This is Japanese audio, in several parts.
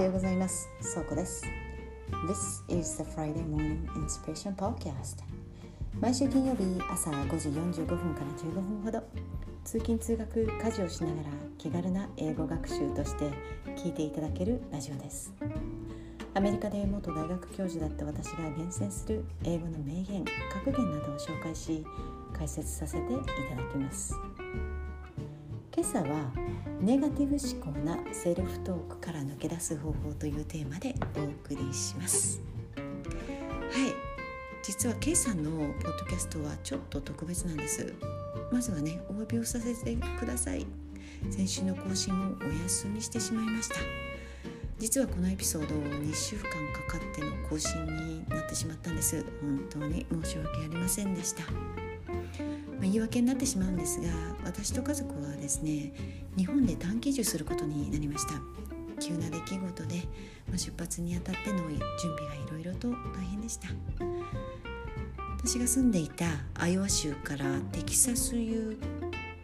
はようございます。そうこです。This is the Friday Morning Inspiration Podcast. 毎週金曜日朝5時45分から15分ほど通勤通学家事をしながら気軽な英語学習として聞いていただけるラジオです。アメリカで元大学教授だった私が厳選する英語の名言格言などを紹介し解説させていただきます。今朝はネガティブ思考なセルフトークから抜け出す方法というテーマでお送りします。はい。実は今朝のポッドキャストはちょっと特別なんです。まずはねお詫びをさせてください。先週の更新をお休みしてしまいました。実はこのエピソード2週間かかっての更新になってしまったんです。本当に申し訳ありませんでした、言い訳になってしまうんですが私と家族はですね日本で短期移住することになりました。急な出来事で、まあ、出発にあたっての準備がいろいろと大変でした。私が住んでいたアイオワ州からテキサス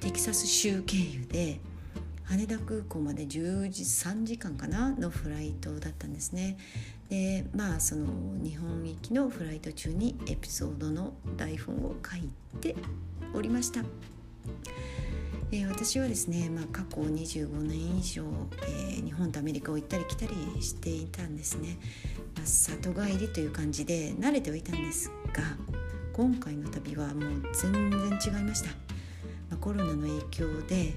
テキサス州経由で羽田空港まで10時3時間かな？のフライトだったんですね。でまあその日本行きのフライト中にエピソードの台本を書いておりました。えー、私はですね、まあ、過去25年以上、えー、日本とアメリカを行ったり来たりしていたんですね、まあ、里帰りという感じで慣れてはいたんですが今回の旅はもう全然違いました、まあ、コロナの影響で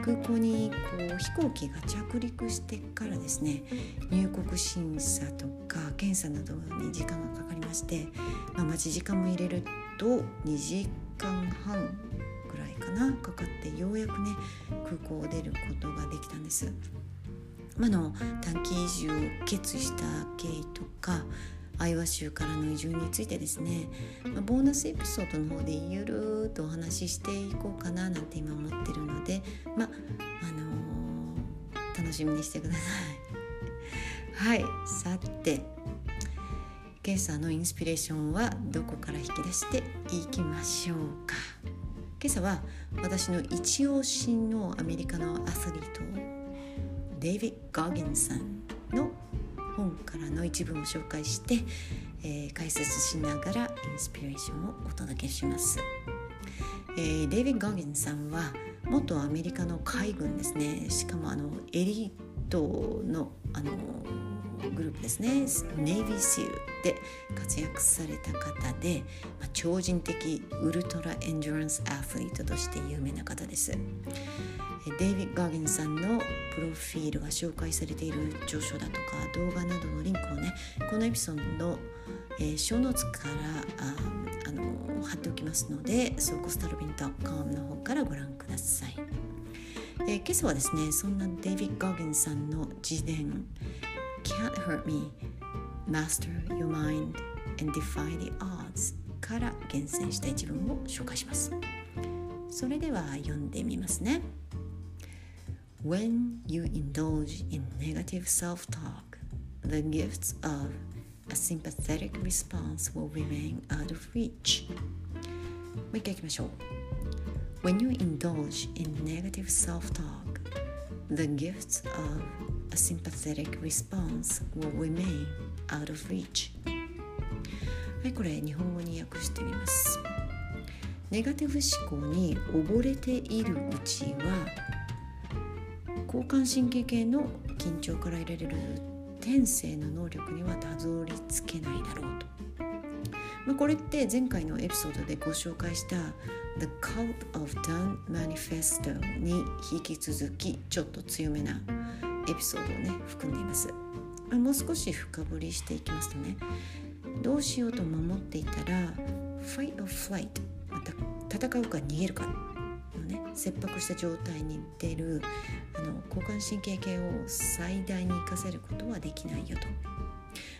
空港にこう飛行機が着陸してからですね入国審査とか検査などに時間がかかりまして、まあ、待ち時間も入れると2時間半ぐらいかなかかってようやくね空港を出ることができたんです。まあの短期移住を決意した経緯とかアイワ州からの移住についてですね、まあ、ボーナスエピソードの方でゆるっとお話ししていこうかななんて今思ってるのでまああのー、楽しみにしてください。はいさて今朝のインスピレーションはどこから引き出していきましょうか今朝は私の一押しのアメリカのアスリートデイビッド・ゴギンさんの本からの一部を紹介して、えー、解説しながらインスピレーションをお届けします、えー、デイビッド・ゴギンさんは元アメリカの海軍ですね。しかもあのエリートのあのグループですね。 Navy SEAL で活躍された方で、まあ、超人的 ultra endurance athlete として有名な方です。デイビッド・ゴギンズさんのプロフィールが紹介されている著書だとか動画などのリンクをねこのエピソードの、えー、ショーノーツからああの貼っておきますのでソーコスタルビン .com の方からご覧ください、えー、今朝はですねそんなデイビッド・ガーゲンさんの自伝 Can't Hurt Me Master Your Mind and Defy the Odds から厳選した一文を紹介します。それでは読んでみますね。When you indulge in negative self-talk the gifts of a sympathetic response will remain out of reach もう一回いきましょう When you indulge in negative self-talk the gifts of a sympathetic response will remain out of reach はいこれ日本語に訳してみますネガティブ思考に溺れているうちは 交感神経系の緊張から得られる天性の能力にはたどり着けないだろうと、まあ、これって前回のエピソードでご紹介した The Cult of Done Manifesto に引き続きちょっと強めなエピソードをね含んでいます。もう少し深掘りしていきますとねどうしようと守っていたら Fight or Flight また戦うか逃げるか。切迫した状態に出るあの交感神経系を最大に活かせることはできないよと、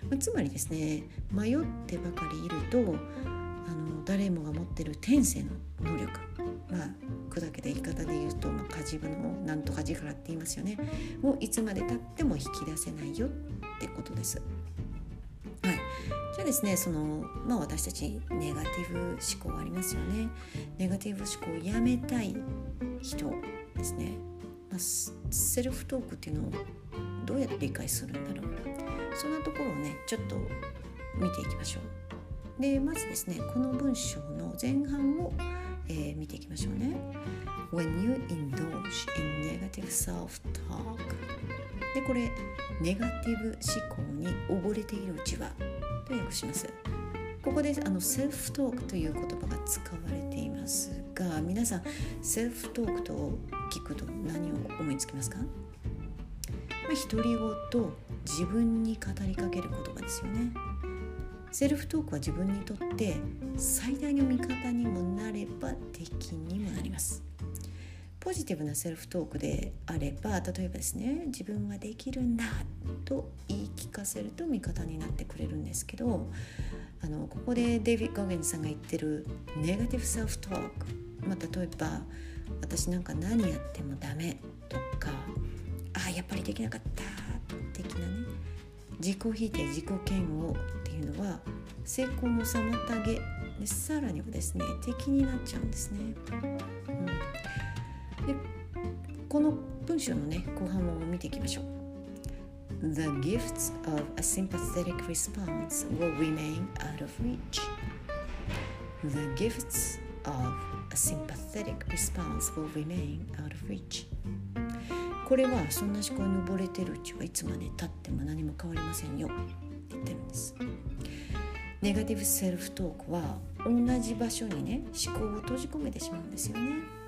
まあ、つまりですね迷ってばかりいるとあの誰もが持ってる天性の能力。まあ砕けた言い方で言うと、まあ、火事場のなんとか力って言いますよね。をいつまでたっても引き出せないよってことです。ゃあですねその、まあ、私たちネガティブ思考ありますよね。ネガティブ思考をやめたい人ですね、まあ、セルフトークっていうのをどうやって理解するんだろう。そんなところをねちょっと見ていきましょう。でまずですねこの文章の前半を、えー、見ていきましょうね。When you indulge in negative self-talk でこれネガティブ思考に溺れているうちはと訳します。ここであのセルフトークという言葉が使われていますが皆さんセルフトークと聞くと何を思いつきますか、ま、独り言自分に語りかける言葉ですよね。セルフトークは自分にとって最大の味方にもなれば敵にもなりますポジティブなセルフトークであれば例えばですね自分はできるんだと言い聞かせると味方になってくれるんですけどあのここでデイビッド・ゴゲンさんが言ってるネガティブセルフトーク、まあ、例えば私なんか何やってもダメとかあやっぱりできなかった的なね自己否定自己嫌悪っていうのは成功の妨げでさらにはですね敵になっちゃうんですね。うん、でこの文章のね後半を見ていきましょう。the gifts of a sympathetic response will remain out of reach. The gifts of a sympathetic response will remain out of reach. これはそんな思考に溺れてるうちはいつまでたっても何も変わりませんよって言ってるんです。ネガティブセルフトークは同じ場所にね思考を閉じ込めてしまうんですよね。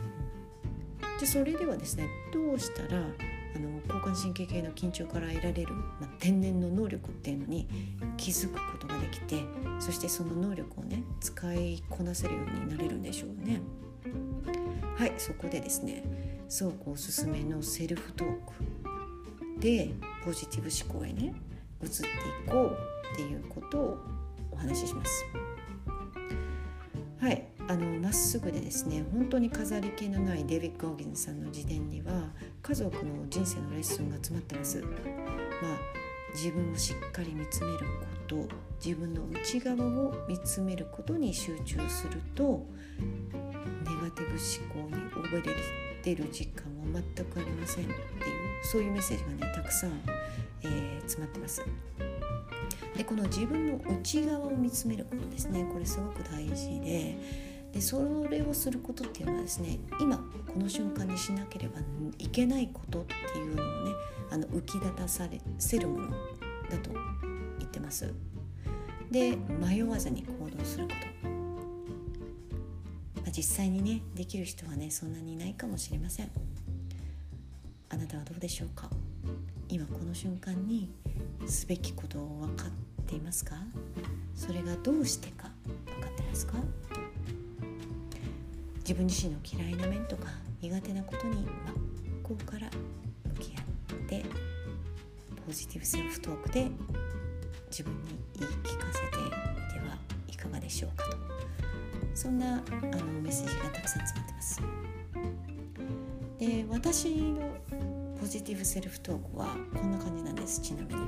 でそれではですねどうしたらあの交感神経系の緊張から得られる、まあ、天然の能力っていうのに気づくことができてそしてその能力をね使いこなせるようになれるんでしょうね。はいそこでですね倉庫おすすめのセルフトークでポジティブ思考へね移っていこうっていうことをお話しします。はいあのまっすぐでですね本当に飾り気のないデビッド・ゴーギンさんの辞典には家族の人生のレッスンが詰まってます。まあ自分をしっかり見つめること自分の内側を見つめることに集中するとネガティブ思考に溺れてる時間は全くありませんっていうそういうメッセージがねたくさん、えー、詰まってます。でこの自分の内側を見つめることですねこれすごく大事ででそれをすることっていうのはですね今この瞬間にしなければいけないことっていうのをねあの浮き立たされせるものだと言ってます。で迷わずに行動すること、まあ、実際にねできる人はねそんなにいないかもしれません。あなたはどうでしょうか？今この瞬間にすべきことを分かっていますか？それがどうしてか分かってますか？自分自身の嫌いな面とか苦手なことに真っ向から向き合ってポジティブセルフトークで自分に言い聞かせてみてはいかがでしょうかと。そんなあのメッセージがたくさん詰まってます。で私のポジティブセルフトークはこんな感じなんですちなみに、は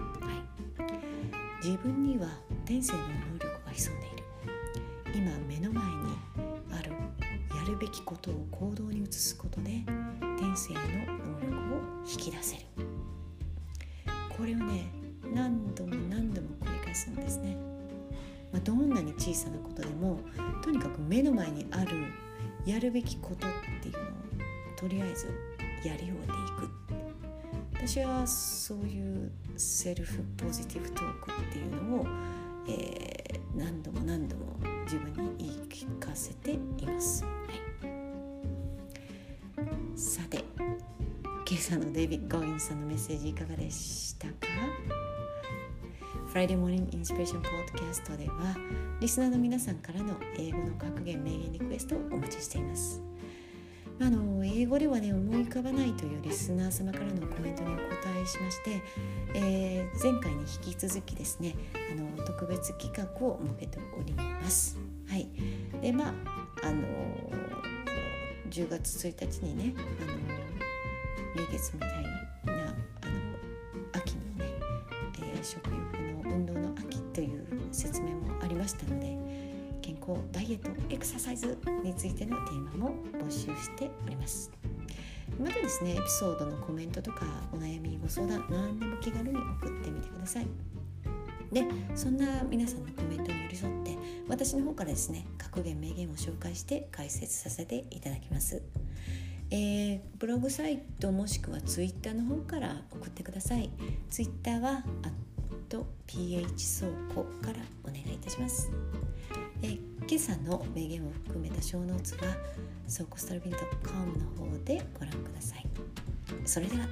い、自分には天性の能力が潜んでいる。今目の前るべきことを行動に移すことで天性の能力を引き出せる。これをね何度も何度も繰り返すんですね、まあ、どんなに小さなことでもとにかく目の前にあるやるべきことっていうのをとりあえずやり終えていく。私はそういうセルフポジティブトークっていうのを、えー、何度も何度も自分に言い聞かせています。はい、さて今朝のデイビッド・ゴギンズさんのメッセージいかがでしたか？Friday Morning Inspiration Podcast ではリスナーの皆さんからの英語の格言名言リクエストをお待ちしています。あの英語ではね思い浮かばないというリスナー様からのコメントにお答えしまして、えー、前回に引き続きですねあの特別企画を設けております。はい、でまああの10月1日にねあの名月みたいなあの秋のね、えー、食欲の運動の秋という説明もありましたので健康ダイエットエクササイズについてのテーマも募集しております。またですねエピソードのコメントとかお悩みご相談何でも気軽に送ってみてください。でそんな皆さんのコメントに寄り添って私の方からですね格言名言を紹介して解説させていただきます。えー、ブログサイトもしくはツイッターの方から送ってください。ツイッターは PH 倉庫からお願いいたします、今朝の名言を含めた小ノーツは倉庫スタルビン .com の方でご覧くださいそれでは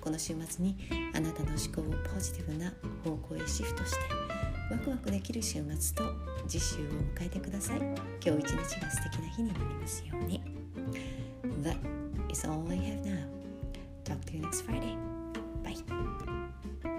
この週末にあなたの思考をポジティブな方向へシフトしてワクワクできる週末と次週を迎えてください今日一日が素敵な日になりますように That is all I have now. Talk to you next Friday. Bye.